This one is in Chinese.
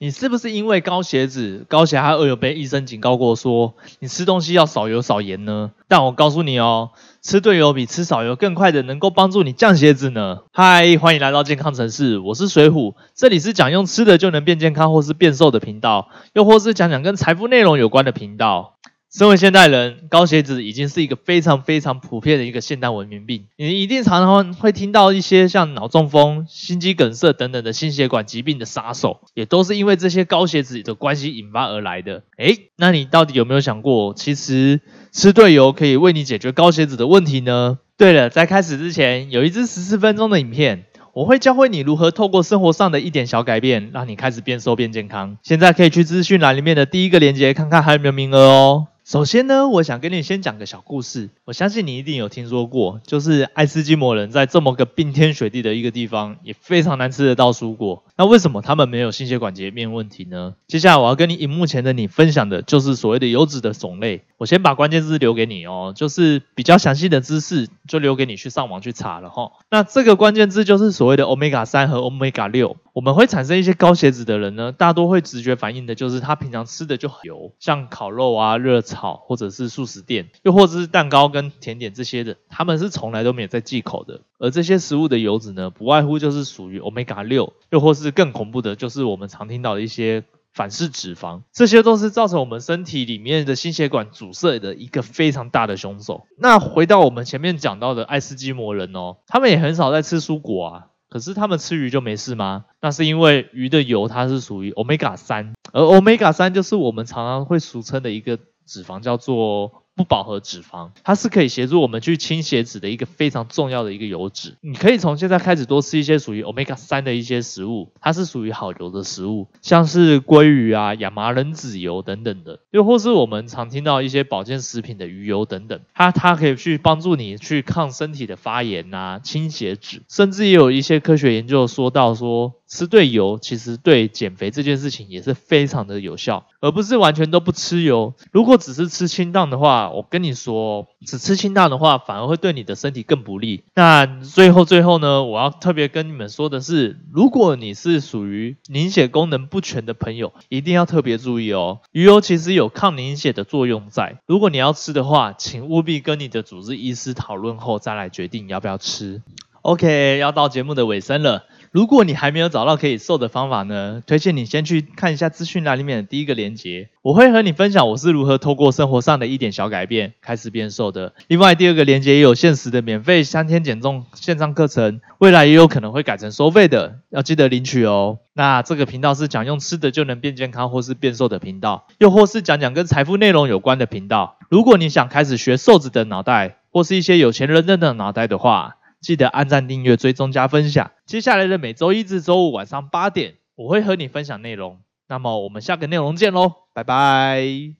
你是不是因为高血脂、高血压而有被医生警告过，说你吃东西要少油少盐呢？但我告诉你哦，吃对油比吃少油更快的，能够帮助你降血脂呢。嗨，欢迎来到健康城市，我是水虎，这里是讲用吃的就能变健康或是变瘦的频道，又或是讲讲跟财富内容有关的频道。身为现代人，高血脂已经是一个非常非常普遍的一个现代文明病。你一定常常会听到一些像脑中风、心肌梗塞等等的心血管疾病的杀手，也都是因为这些高血脂的关系引发而来的。诶，那你到底有没有想过，其实吃对油可以为你解决高血脂的问题呢？对了，在开始之前，有一支十四分钟的影片，我会教会你如何透过生活上的一点小改变，让你开始变瘦变健康。现在可以去资讯栏里面的第一个链接，看看还有没有名额哦。首先呢，我想跟你先讲个小故事。我相信你一定有听说过，就是爱斯基摩人在这么个冰天雪地的一个地方，也非常难吃得到蔬果。那为什么他们没有心血管疾病问题呢？接下来我要跟你荧幕前的你分享的就是所谓的油脂的种类。我先把关键字留给你哦，就是比较详细的知识就留给你去上网去查了哈。那这个关键字就是所谓的 omega 三和 omega 六。我们会产生一些高血脂的人呢，大多会直觉反应的就是他平常吃的就很油，像烤肉啊、热炒或者是素食店，又或者是蛋糕跟甜点这些的，他们是从来都没有在忌口的。而这些食物的油脂呢，不外乎就是属于 omega 六，又或是更恐怖的，就是我们常听到的一些反式脂肪，这些都是造成我们身体里面的心血管阻塞的一个非常大的凶手。那回到我们前面讲到的爱斯基摩人哦，他们也很少在吃蔬果啊。可是他们吃鱼就没事吗？那是因为鱼的油它是属于 omega 三，而 omega 三就是我们常常会俗称的一个脂肪，叫做。不饱和脂肪，它是可以协助我们去清血脂的一个非常重要的一个油脂。你可以从现在开始多吃一些属于 omega 三的一些食物，它是属于好油的食物，像是鲑鱼啊、亚麻仁籽油等等的，又或是我们常听到一些保健食品的鱼油等等，它它可以去帮助你去抗身体的发炎啊、清血脂，甚至也有一些科学研究说到说。吃对油，其实对减肥这件事情也是非常的有效，而不是完全都不吃油。如果只是吃清淡的话，我跟你说，只吃清淡的话，反而会对你的身体更不利。那最后最后呢，我要特别跟你们说的是，如果你是属于凝血功能不全的朋友，一定要特别注意哦。鱼油其实有抗凝血的作用在，如果你要吃的话，请务必跟你的主治医师讨论后再来决定要不要吃。OK，要到节目的尾声了。如果你还没有找到可以瘦的方法呢，推荐你先去看一下资讯栏里面的第一个链接，我会和你分享我是如何透过生活上的一点小改变开始变瘦的。另外，第二个链接也有限时的免费三天减重线上课程，未来也有可能会改成收费的，要记得领取哦。那这个频道是讲用吃的就能变健康或是变瘦的频道，又或是讲讲跟财富内容有关的频道。如果你想开始学瘦子的脑袋，或是一些有钱人的脑袋的话，记得按赞、订阅、追踪、加分享。接下来的每周一至周五晚上八点，我会和你分享内容。那么我们下个内容见喽，拜拜。